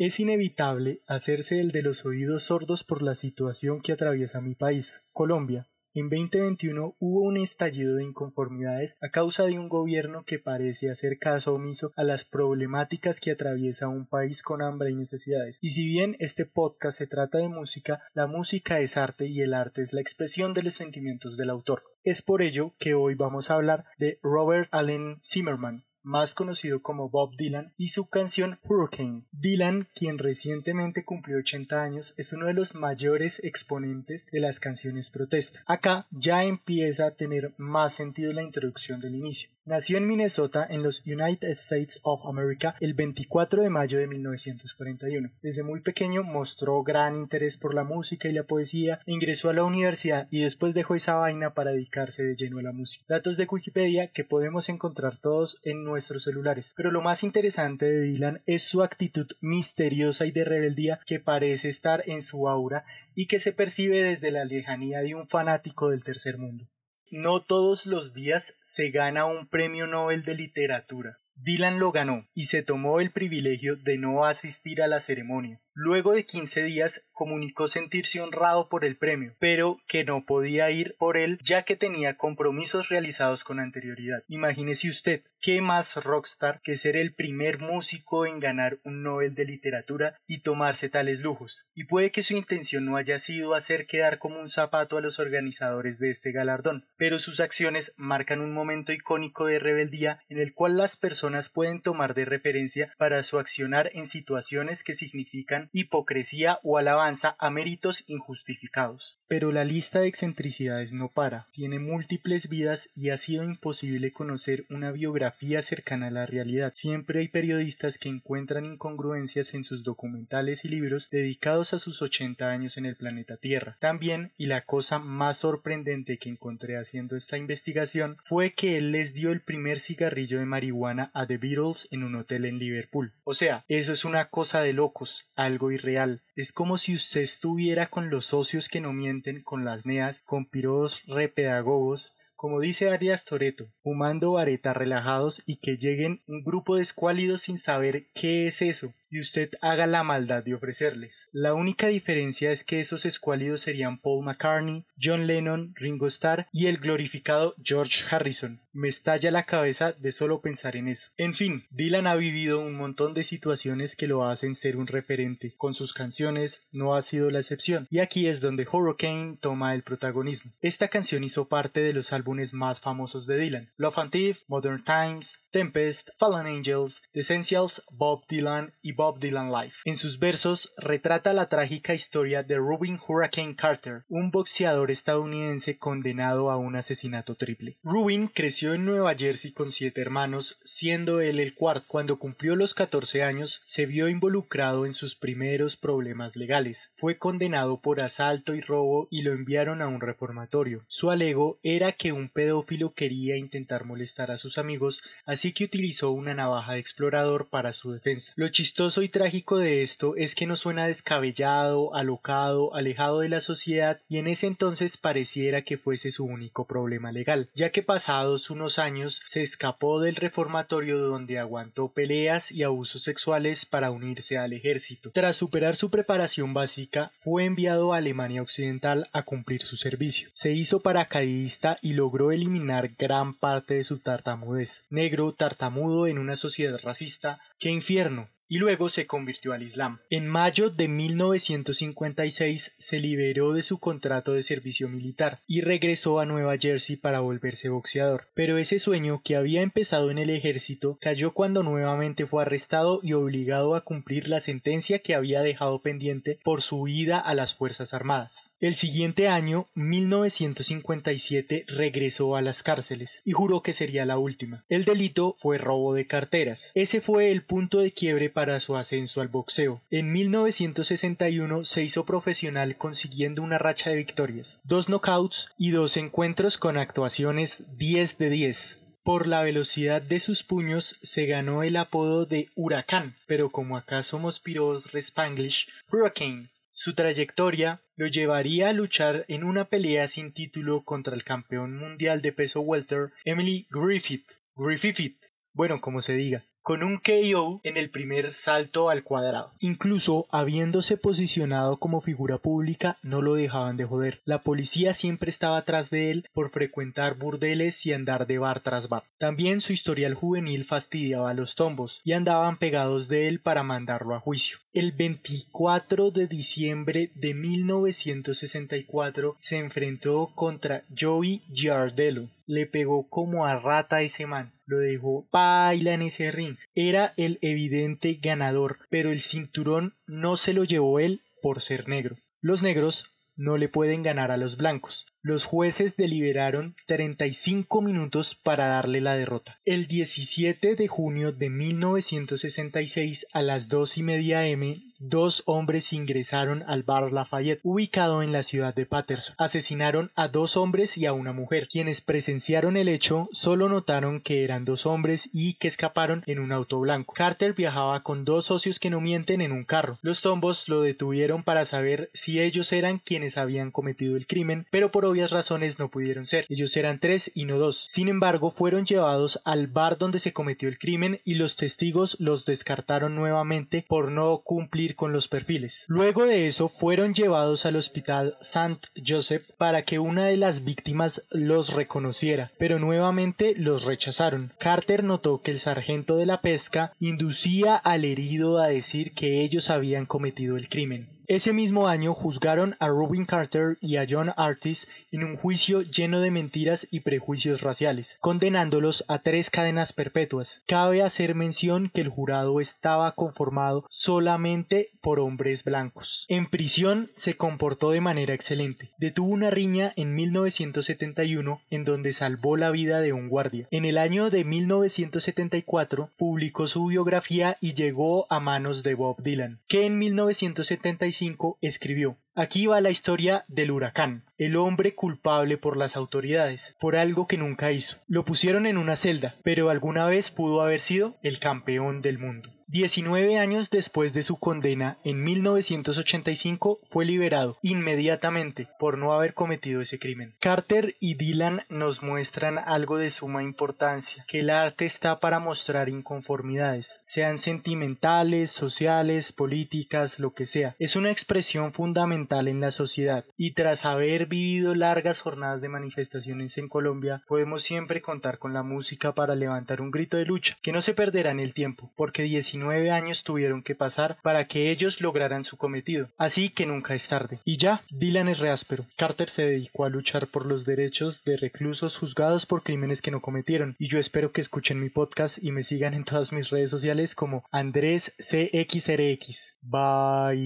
Es inevitable hacerse el de los oídos sordos por la situación que atraviesa mi país, Colombia, en 2021 hubo un estallido de inconformidades a causa de un gobierno que parece hacer caso omiso a las problemáticas que atraviesa un país con hambre y necesidades. Y si bien este podcast se trata de música, la música es arte y el arte es la expresión de los sentimientos del autor. Es por ello que hoy vamos a hablar de Robert Allen Zimmerman, más conocido como Bob Dylan, y su canción Hurricane. Dylan, quien recientemente cumplió 80 años, es uno de los mayores exponentes de las canciones protesta. Acá ya empieza a tener más sentido la introducción del inicio. Nació en Minnesota, en los United States of America, el 24 de mayo de 1941. Desde muy pequeño mostró gran interés por la música y la poesía, ingresó a la universidad y después dejó esa vaina para dedicarse de lleno a la música. Datos de Wikipedia que podemos encontrar todos en nuestros celulares. Pero lo más interesante de Dylan es su actitud misteriosa y de rebeldía que parece estar en su aura y que se percibe desde la lejanía de un fanático del tercer mundo. No todos los días se gana un premio Nobel de literatura. Dylan lo ganó y se tomó el privilegio de no asistir a la ceremonia. Luego de 15 días comunicó sentirse honrado por el premio, pero que no podía ir por él ya que tenía compromisos realizados con anterioridad. Imagínese usted, ¿qué más rockstar que ser el primer músico en ganar un Nobel de literatura y tomarse tales lujos? Y puede que su intención no haya sido hacer quedar como un zapato a los organizadores de este galardón, pero sus acciones marcan un momento icónico de rebeldía en el cual las personas pueden tomar de referencia para su accionar en situaciones que significan hipocresía o alabanza a méritos injustificados. Pero la lista de excentricidades no para, tiene múltiples vidas y ha sido imposible conocer una biografía cercana a la realidad. Siempre hay periodistas que encuentran incongruencias en sus documentales y libros dedicados a sus 80 años en el planeta Tierra. También, y la cosa más sorprendente que encontré haciendo esta investigación, fue que él les dio el primer cigarrillo de marihuana a The Beatles en un hotel en Liverpool. O sea, eso es una cosa de locos, irreal. Es como si usted estuviera con los socios que no mienten, con las neas, con piros repedagogos, como dice Arias Toreto, fumando varetas relajados y que lleguen un grupo de escuálidos sin saber qué es eso, y usted haga la maldad de ofrecerles. La única diferencia es que esos escuálidos serían Paul McCartney, John Lennon, Ringo Starr y el glorificado George Harrison. Me estalla la cabeza de solo pensar en eso. En fin, Dylan ha vivido un montón de situaciones que lo hacen ser un referente. Con sus canciones no ha sido la excepción. Y aquí es donde Hurricane toma el protagonismo. Esta canción hizo parte de los álbumes más famosos de Dylan. Love and Thief, Modern Times, Tempest, Fallen Angels, Essentials, Bob Dylan y Bob Dylan Live. En sus versos retrata la trágica historia de Rubin Hurricane Carter, un boxeador estadounidense condenado a un asesinato triple. Rubin creció en Nueva Jersey con siete hermanos, siendo él el cuarto. Cuando cumplió los 14 años, se vio involucrado en sus primeros problemas legales. Fue condenado por asalto y robo y lo enviaron a un reformatorio. Su alego era que un pedófilo quería intentar molestar a sus amigos, así que utilizó una navaja de explorador para su defensa. Lo chistoso y trágico de esto es que no suena descabellado, alocado, alejado de la sociedad y en ese entonces pareciera que fuese su único problema legal, ya que pasados unos años se escapó del reformatorio donde aguantó peleas y abusos sexuales para unirse al ejército. Tras superar su preparación básica, fue enviado a Alemania Occidental a cumplir su servicio. Se hizo paracaidista y logró eliminar gran parte de su tartamudez. Negro, tartamudo en una sociedad racista, ¡qué infierno! Y luego se convirtió al Islam. En mayo de 1956 se liberó de su contrato de servicio militar y regresó a Nueva Jersey para volverse boxeador. Pero ese sueño que había empezado en el ejército cayó cuando nuevamente fue arrestado y obligado a cumplir la sentencia que había dejado pendiente por su huida a las Fuerzas Armadas. El siguiente año, 1957, regresó a las cárceles y juró que sería la última. El delito fue robo de carteras. Ese fue el punto de quiebre para su ascenso al boxeo. En 1961 se hizo profesional consiguiendo una racha de victorias, dos knockouts y dos encuentros con actuaciones 10 de 10. Por la velocidad de sus puños se ganó el apodo de Huracán, pero como acá somos piros respanglish, Hurricane. Su trayectoria lo llevaría a luchar en una pelea sin título contra el campeón mundial de peso welter Emily Griffith. Griffith, bueno, como se diga con un KO en el primer salto al cuadrado. Incluso habiéndose posicionado como figura pública, no lo dejaban de joder. La policía siempre estaba atrás de él por frecuentar burdeles y andar de bar tras bar. También su historial juvenil fastidiaba los tombos y andaban pegados de él para mandarlo a juicio. El 24 de diciembre de 1964 se enfrentó contra Joey Giardello. Le pegó como a rata ese man. Lo dejó baila en ese ring. Era el evidente ganador, pero el cinturón no se lo llevó él por ser negro. Los negros no le pueden ganar a los blancos. Los jueces deliberaron 35 minutos para darle la derrota. El 17 de junio de 1966 a las dos y media m, dos hombres ingresaron al bar Lafayette, ubicado en la ciudad de Patterson. Asesinaron a dos hombres y a una mujer. Quienes presenciaron el hecho solo notaron que eran dos hombres y que escaparon en un auto blanco. Carter viajaba con dos socios que no mienten en un carro. Los tombos lo detuvieron para saber si ellos eran quienes habían cometido el crimen, pero por obvias razones no pudieron ser. Ellos eran tres y no dos. Sin embargo, fueron llevados al bar donde se cometió el crimen y los testigos los descartaron nuevamente por no cumplir con los perfiles. Luego de eso, fueron llevados al hospital St. Joseph para que una de las víctimas los reconociera, pero nuevamente los rechazaron. Carter notó que el sargento de la pesca inducía al herido a decir que ellos habían cometido el crimen. Ese mismo año juzgaron a Rubin Carter y a John Artis en un juicio lleno de mentiras y prejuicios raciales, condenándolos a tres cadenas perpetuas. Cabe hacer mención que el jurado estaba conformado solamente por hombres blancos. En prisión se comportó de manera excelente. Detuvo una riña en 1971 en donde salvó la vida de un guardia. En el año de 1974 publicó su biografía y llegó a manos de Bob Dylan, que en 1975 escribió Aquí va la historia del huracán, el hombre culpable por las autoridades, por algo que nunca hizo. Lo pusieron en una celda, pero alguna vez pudo haber sido el campeón del mundo. 19 años después de su condena, en 1985 fue liberado inmediatamente por no haber cometido ese crimen. Carter y Dylan nos muestran algo de suma importancia, que el arte está para mostrar inconformidades, sean sentimentales, sociales, políticas, lo que sea. Es una expresión fundamental en la sociedad y tras haber vivido largas jornadas de manifestaciones en Colombia, podemos siempre contar con la música para levantar un grito de lucha, que no se perderá en el tiempo, porque 19 nueve años tuvieron que pasar para que ellos lograran su cometido, así que nunca es tarde. Y ya, Dylan es reáspero. Carter se dedicó a luchar por los derechos de reclusos juzgados por crímenes que no cometieron, y yo espero que escuchen mi podcast y me sigan en todas mis redes sociales como Andrés CXRX. Bye.